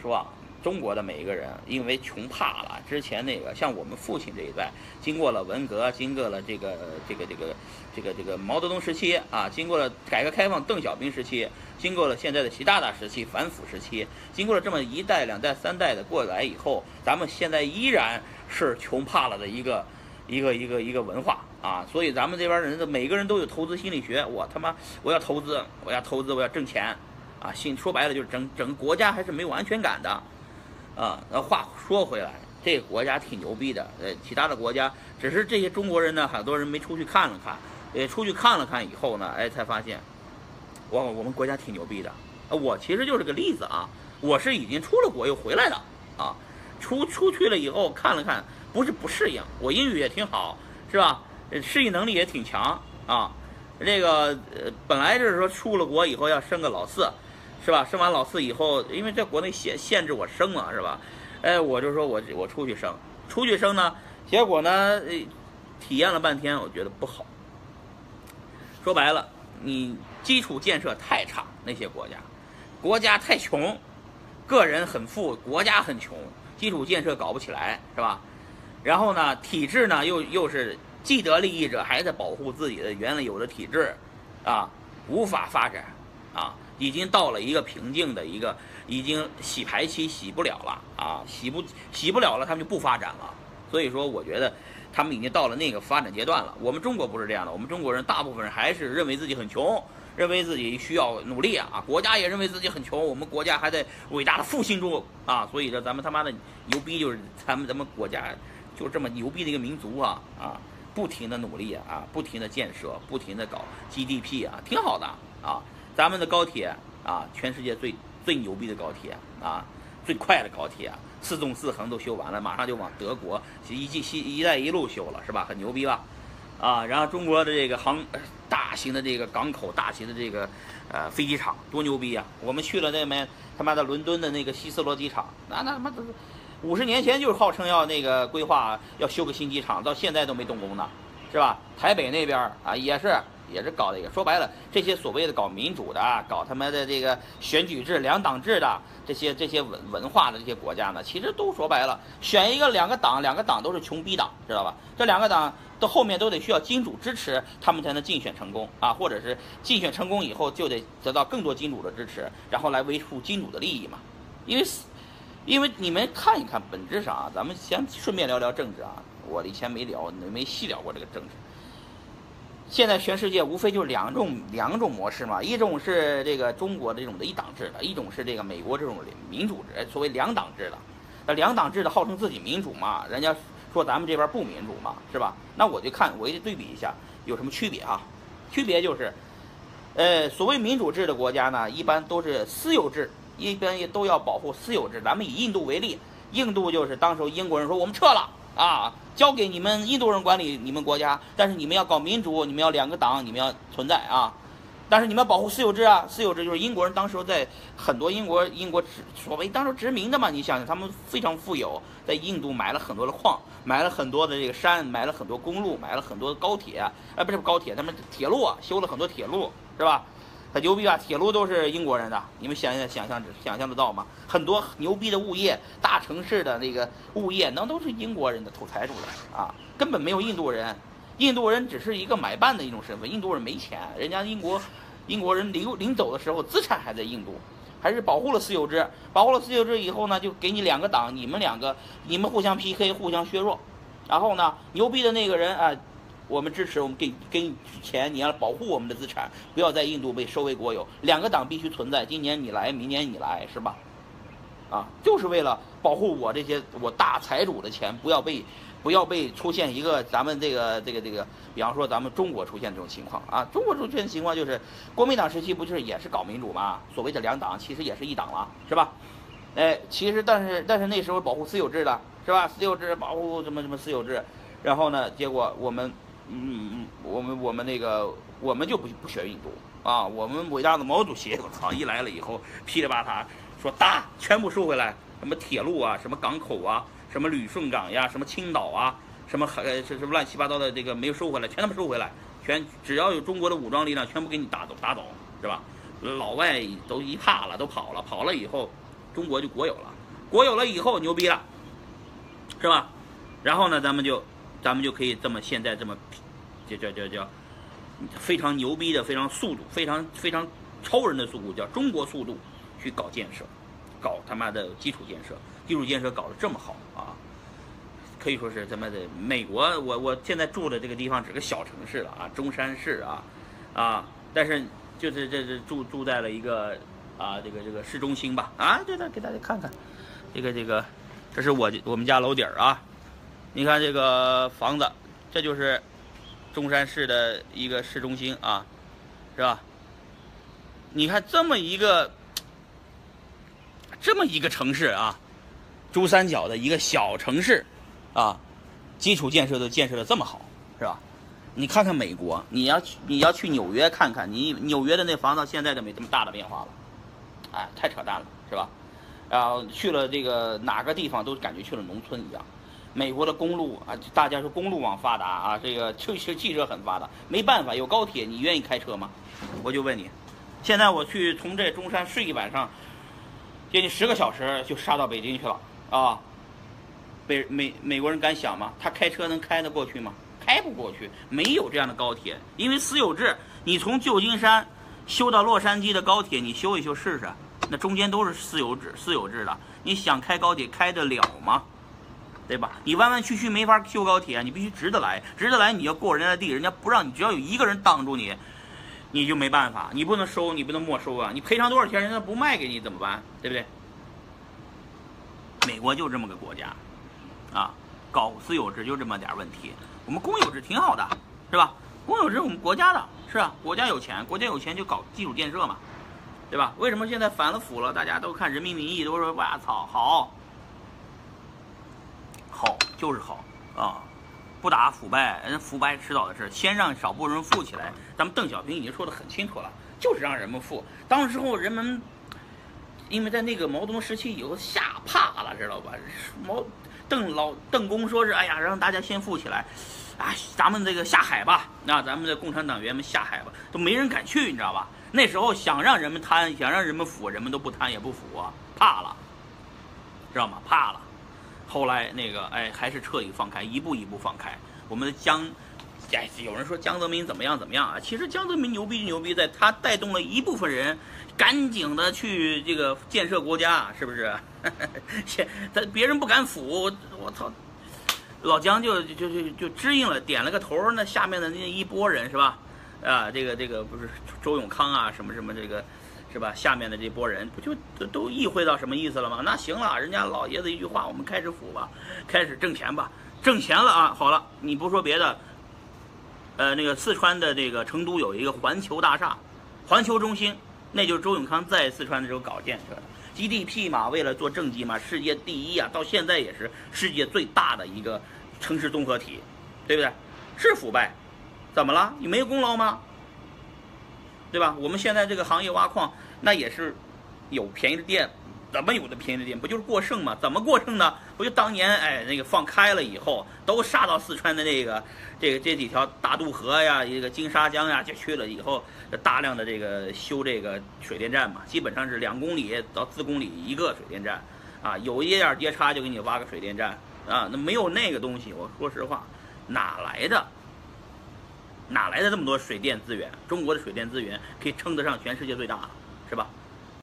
说啊，中国的每一个人因为穷怕了，之前那个像我们父亲这一代，经过了文革，经过了这个这个这个这个这个毛泽东时期啊，经过了改革开放邓小平时期，经过了现在的习大大时期反腐时期，经过了这么一代两代三代的过来以后，咱们现在依然是穷怕了的一个一个一个一个文化啊，所以咱们这边人的每个人都有投资心理学，我他妈我要投资，我要投资，我要挣钱。啊，信说白了就是整整个国家还是没有安全感的，啊，那话说回来，这个国家挺牛逼的，呃，其他的国家只是这些中国人呢，很多人没出去看了看，呃，出去看了看以后呢，哎，才发现，我我们国家挺牛逼的，啊，我其实就是个例子啊，我是已经出了国又回来的，啊，出出去了以后看了看，不是不适应，我英语也挺好，是吧？适应能力也挺强啊，这个呃，本来就是说出了国以后要生个老四。是吧？生完老四以后，因为在国内限限制我生嘛，是吧？哎，我就说我我出去生，出去生呢，结果呢，体验了半天，我觉得不好。说白了，你基础建设太差，那些国家，国家太穷，个人很富，国家很穷，基础建设搞不起来，是吧？然后呢，体制呢又又是既得利益者还在保护自己的原来有的体制，啊，无法发展，啊。已经到了一个瓶颈的一个，已经洗牌期洗不了了啊，洗不洗不了了，他们就不发展了。所以说，我觉得他们已经到了那个发展阶段了。我们中国不是这样的，我们中国人大部分人还是认为自己很穷，认为自己需要努力啊。国家也认为自己很穷，我们国家还在伟大的复兴中啊。所以说，咱们他妈的牛逼就是咱们咱们国家就这么牛逼的一个民族啊啊，不停的努力啊，不停的建设，不停的搞 GDP 啊，挺好的啊。咱们的高铁啊，全世界最最牛逼的高铁啊，最快的高铁，四纵四横都修完了，马上就往德国一一西一带一路修了，是吧？很牛逼吧？啊，然后中国的这个航大型的这个港口，大型的这个呃飞机场，多牛逼啊！我们去了那边他妈的伦敦的那个希斯罗机场，那那他妈的五十年前就是号称要那个规划要修个新机场，到现在都没动工呢，是吧？台北那边啊也是。也是搞这个，说白了，这些所谓的搞民主的、搞他妈的这个选举制、两党制的这些这些文文化的这些国家呢，其实都说白了，选一个两个党，两个党都是穷逼党，知道吧？这两个党到后面都得需要金主支持，他们才能竞选成功啊，或者是竞选成功以后就得得到更多金主的支持，然后来维护金主的利益嘛。因为，因为你们看一看，本质上啊，咱们先顺便聊聊政治啊，我以前没聊，没细聊过这个政治。现在全世界无非就两种两种模式嘛，一种是这个中国这种的一党制的，一种是这个美国这种民主制，所谓两党制的。那两党制的号称自己民主嘛，人家说咱们这边不民主嘛，是吧？那我就看我就对比一下有什么区别啊？区别就是，呃，所谓民主制的国家呢，一般都是私有制，一般也都要保护私有制。咱们以印度为例，印度就是当时英国人说我们撤了。啊，交给你们印度人管理你们国家，但是你们要搞民主，你们要两个党，你们要存在啊。但是你们要保护私有制啊，私有制就是英国人当时在很多英国英国所谓当时殖民的嘛，你想想他们非常富有，在印度买了很多的矿，买了很多的这个山，买了很多公路，买了很多的高铁，哎，不是高铁，他们铁路啊，修了很多铁路，是吧？很牛逼啊！铁路都是英国人的，你们想想想象想象得到吗？很多牛逼的物业，大城市的那个物业，那都是英国人的土财主的啊，根本没有印度人。印度人只是一个买办的一种身份。印度人没钱，人家英国英国人临临走的时候，资产还在印度，还是保护了私有制。保护了私有制以后呢，就给你两个党，你们两个你们互相 PK，互相削弱。然后呢，牛逼的那个人啊。我们支持，我们给给你钱，你要保护我们的资产，不要在印度被收为国有。两个党必须存在，今年你来，明年你来，是吧？啊，就是为了保护我这些我大财主的钱，不要被不要被出现一个咱们这个这个这个，比方说咱们中国出现这种情况啊。中国出现情况就是国民党时期不就是也是搞民主吗？所谓的两党其实也是一党了，是吧？哎，其实但是但是那时候保护私有制的是吧？私有制保护什么什么私有制，然后呢，结果我们。嗯嗯，我们我们那个我们就不不学印度啊，我们伟大的毛主席，我操，一来了以后噼里啪啦说打，全部收回来，什么铁路啊，什么港口啊，什么旅顺港呀，什么青岛啊，什么海是什么乱七八糟的这个没有收回来，全他妈收回来，全只要有中国的武装力量，全部给你打走打走，是吧？老外都一怕了，都跑了，跑了以后，中国就国有了，国有了以后牛逼了，是吧？然后呢，咱们就，咱们就可以这么现在这么，叫叫叫叫，非常牛逼的，非常速度，非常非常超人的速度，叫中国速度去搞建设，搞他妈的基础建设，基础建设搞得这么好啊！可以说是他妈的美国，我我现在住的这个地方只是个小城市了啊，中山市啊，啊，但是就是这这住住在了一个啊这个这个市中心吧啊，对的，给大家看看，这个这个，这是我我们家楼顶儿啊。你看这个房子，这就是中山市的一个市中心啊，是吧？你看这么一个 这么一个城市啊，珠三角的一个小城市啊，基础建设都建设的这么好，是吧？你看看美国，你要去你要去纽约看看，你纽约的那房子现在都没这么大的变化了，哎，太扯淡了，是吧？然后去了这个哪个地方都感觉去了农村一样。美国的公路啊，大家说公路网发达啊，这个就是汽车很发达，没办法，有高铁，你愿意开车吗？我就问你，现在我去从这中山睡一晚上，接近十个小时就杀到北京去了啊！北美美国人敢想吗？他开车能开得过去吗？开不过去，没有这样的高铁，因为私有制。你从旧金山修到洛杉矶的高铁，你修一修试试，那中间都是私有制，私有制的，你想开高铁开得了吗？对吧？你弯弯曲曲没法修高铁，你必须直着来，直着来你要过人家的地，人家不让你，只要有一个人挡住你，你就没办法，你不能收，你不能没收啊！你赔偿多少钱，人家不卖给你怎么办？对不对？美国就这么个国家，啊，搞私有制就这么点问题。我们公有制挺好的，是吧？公有制我们国家的，是啊，国家有钱，国家有钱就搞基础建设嘛，对吧？为什么现在反了腐了？大家都看人民名义，都说哇操好。好就是好啊，不打腐败，人腐败迟早的事，先让少部分人富起来。咱们邓小平已经说的很清楚了，就是让人们富。当时候人们，因为在那个毛泽东时期以后吓怕了，知道吧？毛邓老邓公说是，哎呀，让大家先富起来，啊，咱们这个下海吧，那咱们的共产党员们下海吧，都没人敢去，你知道吧？那时候想让人们贪，想让人们富，人们都不贪也不腐，怕了，知道吗？怕了。后来那个哎，还是彻底放开，一步一步放开。我们的江，哎，有人说江泽民怎么样怎么样啊？其实江泽民牛逼就牛逼在，他带动了一部分人，赶紧的去这个建设国家，是不是？现他别人不敢腐，我操，老江就就就就支应了，点了个头，那下面的那一波人是吧？啊，这个这个不是周永康啊，什么什么这个。是吧？下面的这波人不就都都意会到什么意思了吗？那行了，人家老爷子一句话，我们开始腐吧，开始挣钱吧，挣钱了啊！好了，你不说别的，呃，那个四川的这个成都有一个环球大厦，环球中心，那就是周永康在四川的时候搞建设的。GDP 嘛，为了做政绩嘛，世界第一啊，到现在也是世界最大的一个城市综合体，对不对？是腐败，怎么了？你没功劳吗？对吧？我们现在这个行业挖矿，那也是有便宜的店，怎么有的便宜的店？不就是过剩吗？怎么过剩呢？不就当年哎那个放开了以后，都杀到四川的那个这个这几条大渡河呀，一个金沙江呀，就去了以后，大量的这个修这个水电站嘛，基本上是两公里到四公里一个水电站，啊，有一点儿跌差就给你挖个水电站，啊，那没有那个东西，我说实话，哪来的？哪来的这么多水电资源？中国的水电资源可以称得上全世界最大，是吧？